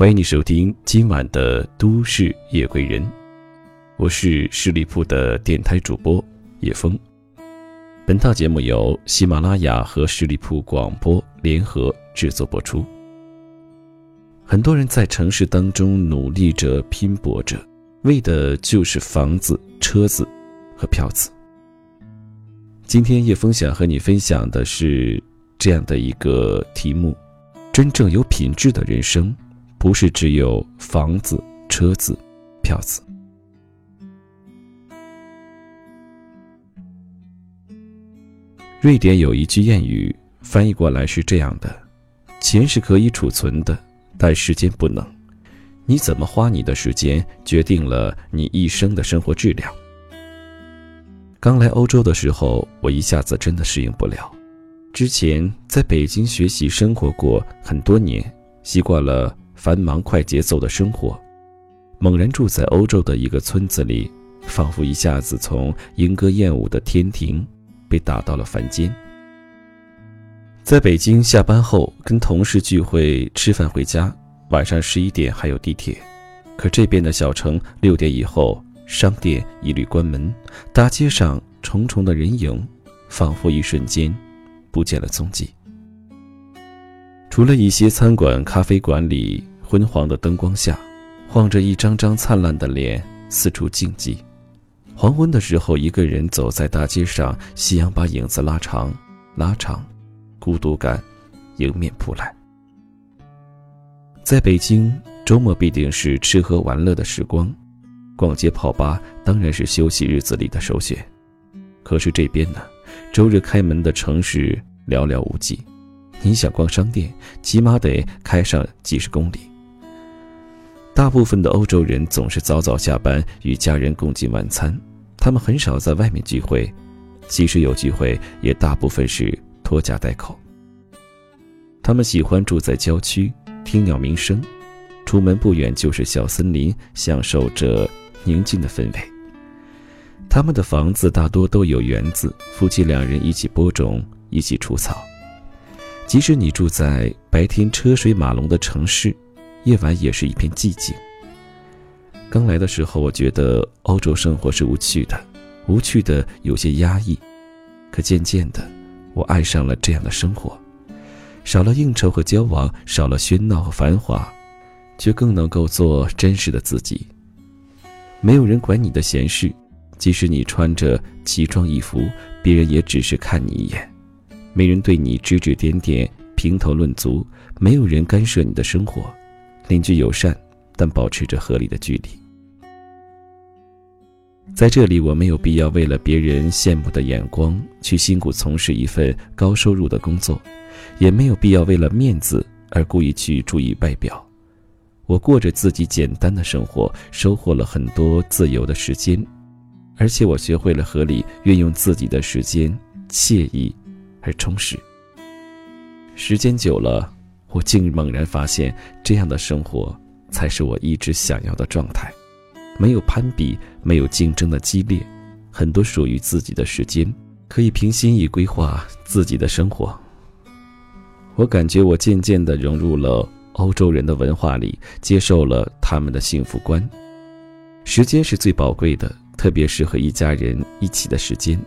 欢迎你收听今晚的《都市夜归人》，我是十里铺的电台主播叶峰。本套节目由喜马拉雅和十里铺广播联合制作播出。很多人在城市当中努力着、拼搏着，为的就是房子、车子和票子。今天叶峰想和你分享的是这样的一个题目：真正有品质的人生。不是只有房子、车子、票子。瑞典有一句谚语，翻译过来是这样的：“钱是可以储存的，但时间不能。你怎么花你的时间，决定了你一生的生活质量。”刚来欧洲的时候，我一下子真的适应不了。之前在北京学习生活过很多年，习惯了。繁忙快节奏的生活，猛然住在欧洲的一个村子里，仿佛一下子从莺歌燕舞的天庭被打到了凡间。在北京下班后跟同事聚会吃饭回家，晚上十一点还有地铁，可这边的小城六点以后商店一律关门，大街上重重的人影，仿佛一瞬间不见了踪迹。除了一些餐馆、咖啡馆里。昏黄的灯光下，晃着一张张灿烂的脸，四处竞技。黄昏的时候，一个人走在大街上，夕阳把影子拉长，拉长，孤独感迎面扑来。在北京，周末必定是吃喝玩乐的时光，逛街泡吧当然是休息日子里的首选。可是这边呢，周日开门的城市寥寥无几，你想逛商店，起码得开上几十公里。大部分的欧洲人总是早早下班，与家人共进晚餐。他们很少在外面聚会，即使有聚会，也大部分是拖家带口。他们喜欢住在郊区，听鸟鸣声，出门不远就是小森林，享受着宁静的氛围。他们的房子大多都有园子，夫妻两人一起播种，一起除草。即使你住在白天车水马龙的城市。夜晚也是一片寂静。刚来的时候，我觉得欧洲生活是无趣的，无趣的有些压抑。可渐渐的，我爱上了这样的生活，少了应酬和交往，少了喧闹和繁华，却更能够做真实的自己。没有人管你的闲事，即使你穿着奇装异服，别人也只是看你一眼。没人对你指指点点、评头论足，没有人干涉你的生活。邻居友善，但保持着合理的距离。在这里，我没有必要为了别人羡慕的眼光去辛苦从事一份高收入的工作，也没有必要为了面子而故意去注意外表。我过着自己简单的生活，收获了很多自由的时间，而且我学会了合理运用自己的时间，惬意而充实。时间久了。我竟猛然发现，这样的生活才是我一直想要的状态。没有攀比，没有竞争的激烈，很多属于自己的时间，可以凭心意规划自己的生活。我感觉我渐渐地融入了欧洲人的文化里，接受了他们的幸福观。时间是最宝贵的，特别是和一家人一起的时间。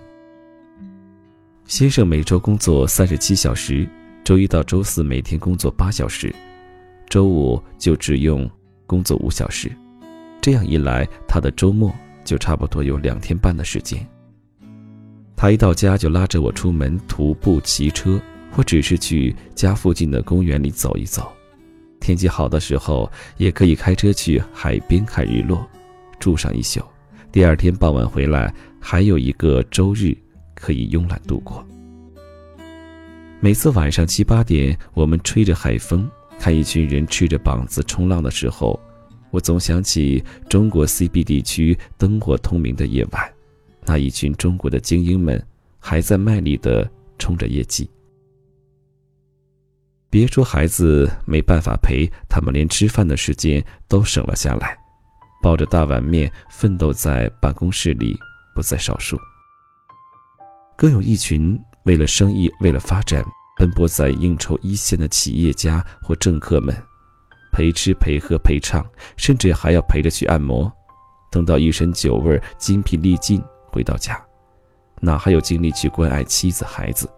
先生每周工作三十七小时。周一到周四每天工作八小时，周五就只用工作五小时，这样一来，他的周末就差不多有两天半的时间。他一到家就拉着我出门徒步、骑车，或只是去家附近的公园里走一走。天气好的时候，也可以开车去海边看日落，住上一宿。第二天傍晚回来，还有一个周日可以慵懒度过。每次晚上七八点，我们吹着海风，看一群人赤着膀子冲浪的时候，我总想起中国 CBD 区灯火通明的夜晚，那一群中国的精英们还在卖力地冲着业绩。别说孩子没办法陪，他们连吃饭的时间都省了下来，抱着大碗面奋斗在办公室里不在少数。更有一群。为了生意，为了发展，奔波在应酬一线的企业家或政客们，陪吃陪喝陪唱，甚至还要陪着去按摩。等到一身酒味、精疲力尽回到家，哪还有精力去关爱妻子孩子？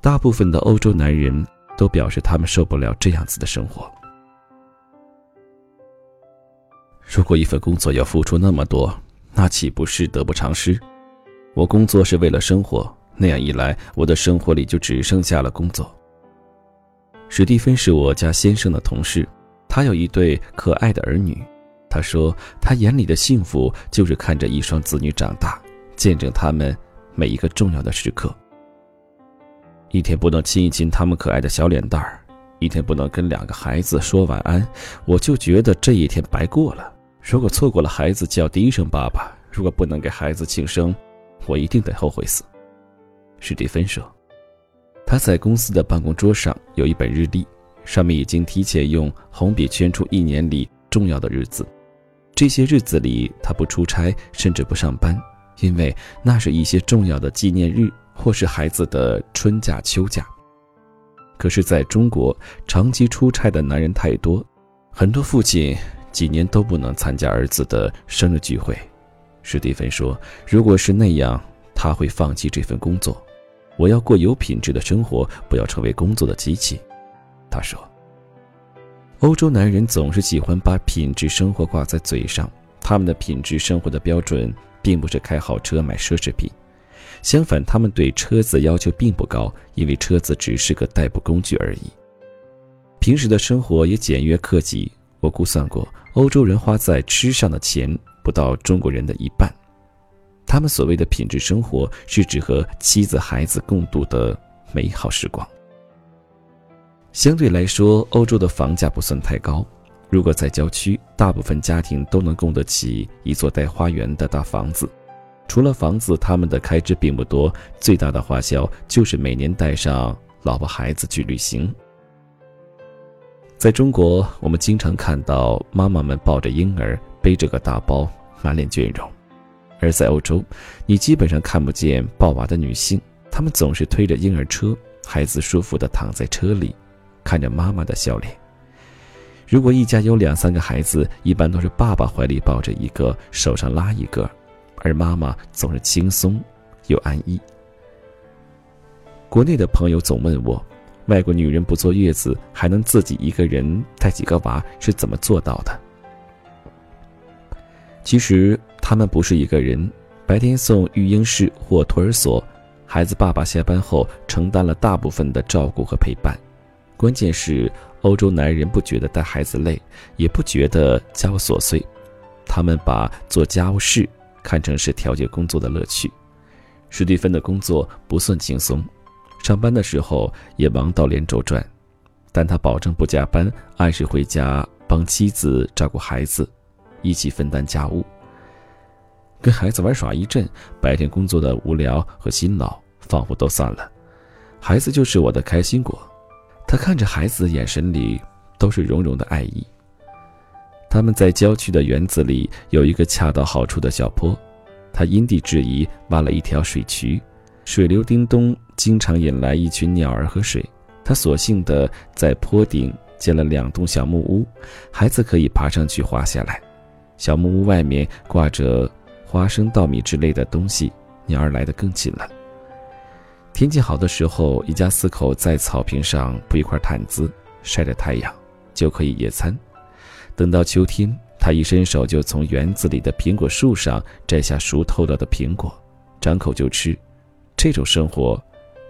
大部分的欧洲男人都表示他们受不了这样子的生活。如果一份工作要付出那么多，那岂不是得不偿失？我工作是为了生活，那样一来，我的生活里就只剩下了工作。史蒂芬是我家先生的同事，他有一对可爱的儿女。他说，他眼里的幸福就是看着一双子女长大，见证他们每一个重要的时刻。一天不能亲一亲他们可爱的小脸蛋儿，一天不能跟两个孩子说晚安，我就觉得这一天白过了。如果错过了孩子叫第一声爸爸，如果不能给孩子庆生，我一定得后悔死。史蒂芬说，他在公司的办公桌上有一本日历，上面已经提前用红笔圈出一年里重要的日子。这些日子里，他不出差，甚至不上班，因为那是一些重要的纪念日，或是孩子的春假、秋假。可是，在中国，长期出差的男人太多，很多父亲。几年都不能参加儿子的生日聚会，史蒂芬说：“如果是那样，他会放弃这份工作。我要过有品质的生活，不要成为工作的机器。”他说：“欧洲男人总是喜欢把品质生活挂在嘴上，他们的品质生活的标准并不是开好车、买奢侈品，相反，他们对车子要求并不高，因为车子只是个代步工具而已。平时的生活也简约克己。我估算过。”欧洲人花在吃上的钱不到中国人的一半，他们所谓的品质生活是指和妻子孩子共度的美好时光。相对来说，欧洲的房价不算太高。如果在郊区，大部分家庭都能供得起一座带花园的大房子。除了房子，他们的开支并不多，最大的花销就是每年带上老婆孩子去旅行。在中国，我们经常看到妈妈们抱着婴儿，背着个大包，满脸倦容；而在欧洲，你基本上看不见抱娃的女性，她们总是推着婴儿车，孩子舒服地躺在车里，看着妈妈的笑脸。如果一家有两三个孩子，一般都是爸爸怀里抱着一个，手上拉一个，而妈妈总是轻松又安逸。国内的朋友总问我。外国女人不坐月子还能自己一个人带几个娃是怎么做到的？其实他们不是一个人，白天送育婴室或托儿所，孩子爸爸下班后承担了大部分的照顾和陪伴。关键是欧洲男人不觉得带孩子累，也不觉得家务琐碎，他们把做家务事看成是调节工作的乐趣。史蒂芬的工作不算轻松。上班的时候也忙到连轴转，但他保证不加班，按时回家帮妻子照顾孩子，一起分担家务。跟孩子玩耍一阵，白天工作的无聊和辛劳仿佛都散了，孩子就是我的开心果。他看着孩子，眼神里都是融融的爱意。他们在郊区的园子里有一个恰到好处的小坡，他因地制宜挖了一条水渠。水流叮咚，经常引来一群鸟儿喝水。他索性的在坡顶建了两栋小木屋，孩子可以爬上去滑下来。小木屋外面挂着花生、稻米之类的东西，鸟儿来得更近了。天气好的时候，一家四口在草坪上铺一块毯子，晒着太阳，就可以野餐。等到秋天，他一伸手就从园子里的苹果树上摘下熟透了的苹果，张口就吃。这种生活，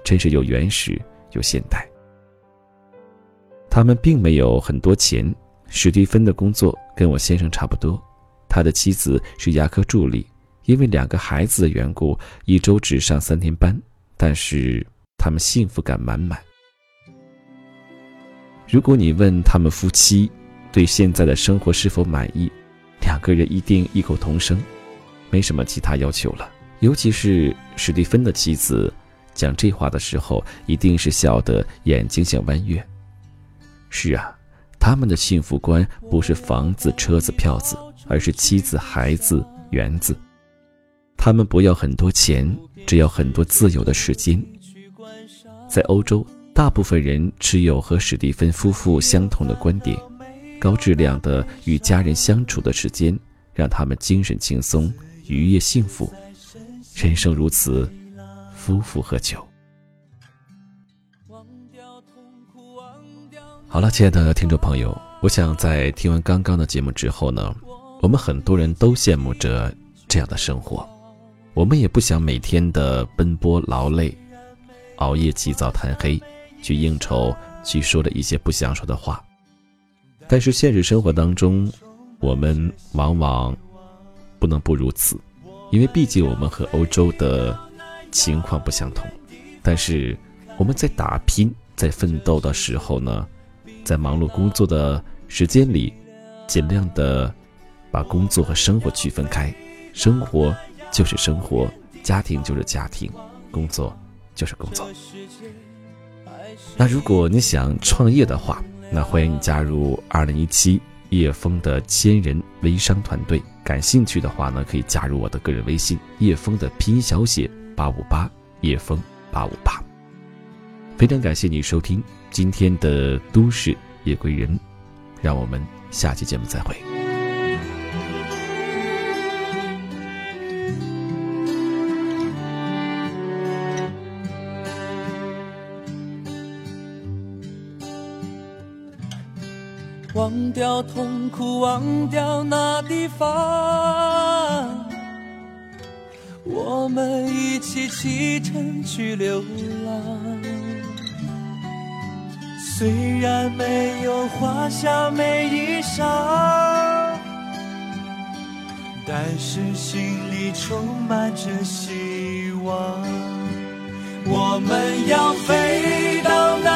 真是又原始又现代。他们并没有很多钱。史蒂芬的工作跟我先生差不多，他的妻子是牙科助理，因为两个孩子的缘故，一周只上三天班。但是他们幸福感满满。如果你问他们夫妻对现在的生活是否满意，两个人一定异口同声，没什么其他要求了。尤其是史蒂芬的妻子，讲这话的时候，一定是笑得眼睛像弯月。是啊，他们的幸福观不是房子、车子、票子，而是妻子、孩子、园子。他们不要很多钱，只要很多自由的时间。在欧洲，大部分人持有和史蒂芬夫妇相同的观点：高质量的与家人相处的时间，让他们精神轻松、愉悦幸福。人生如此，夫复何求？好了，亲爱的听众朋友，我想在听完刚刚的节目之后呢，我们很多人都羡慕着这样的生活，我们也不想每天的奔波劳累，熬夜起早贪黑，去应酬，去说的一些不想说的话。但是现实生活当中，我们往往不能不如此，因为毕竟我们和欧洲的情况不相同。但是我们在打拼、在奋斗的时候呢？在忙碌工作的时间里，尽量的把工作和生活区分开。生活就是生活，家庭就是家庭，工作就是工作。那如果你想创业的话，那欢迎你加入二零一七叶峰的千人微商团队。感兴趣的话呢，可以加入我的个人微信叶峰的拼音小写八五八叶峰八五八。非常感谢你收听。今天的都市夜归人，让我们下期节目再会。掉痛苦，忘掉那地方，我们一起启程去流浪。虽然没有华厦美衣裳，但是心里充满着希望。我们要飞到那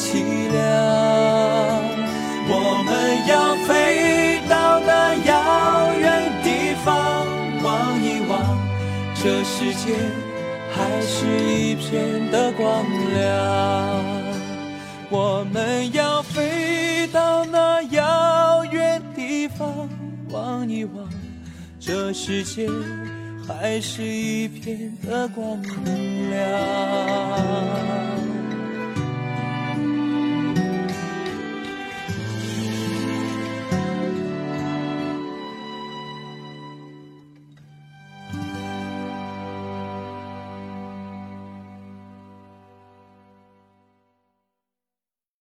凄凉。我们要飞到那遥远地方，望一望，这世界。还是一片的光亮。我们要飞到那遥远地方，望一望，这世界还是一片的光亮。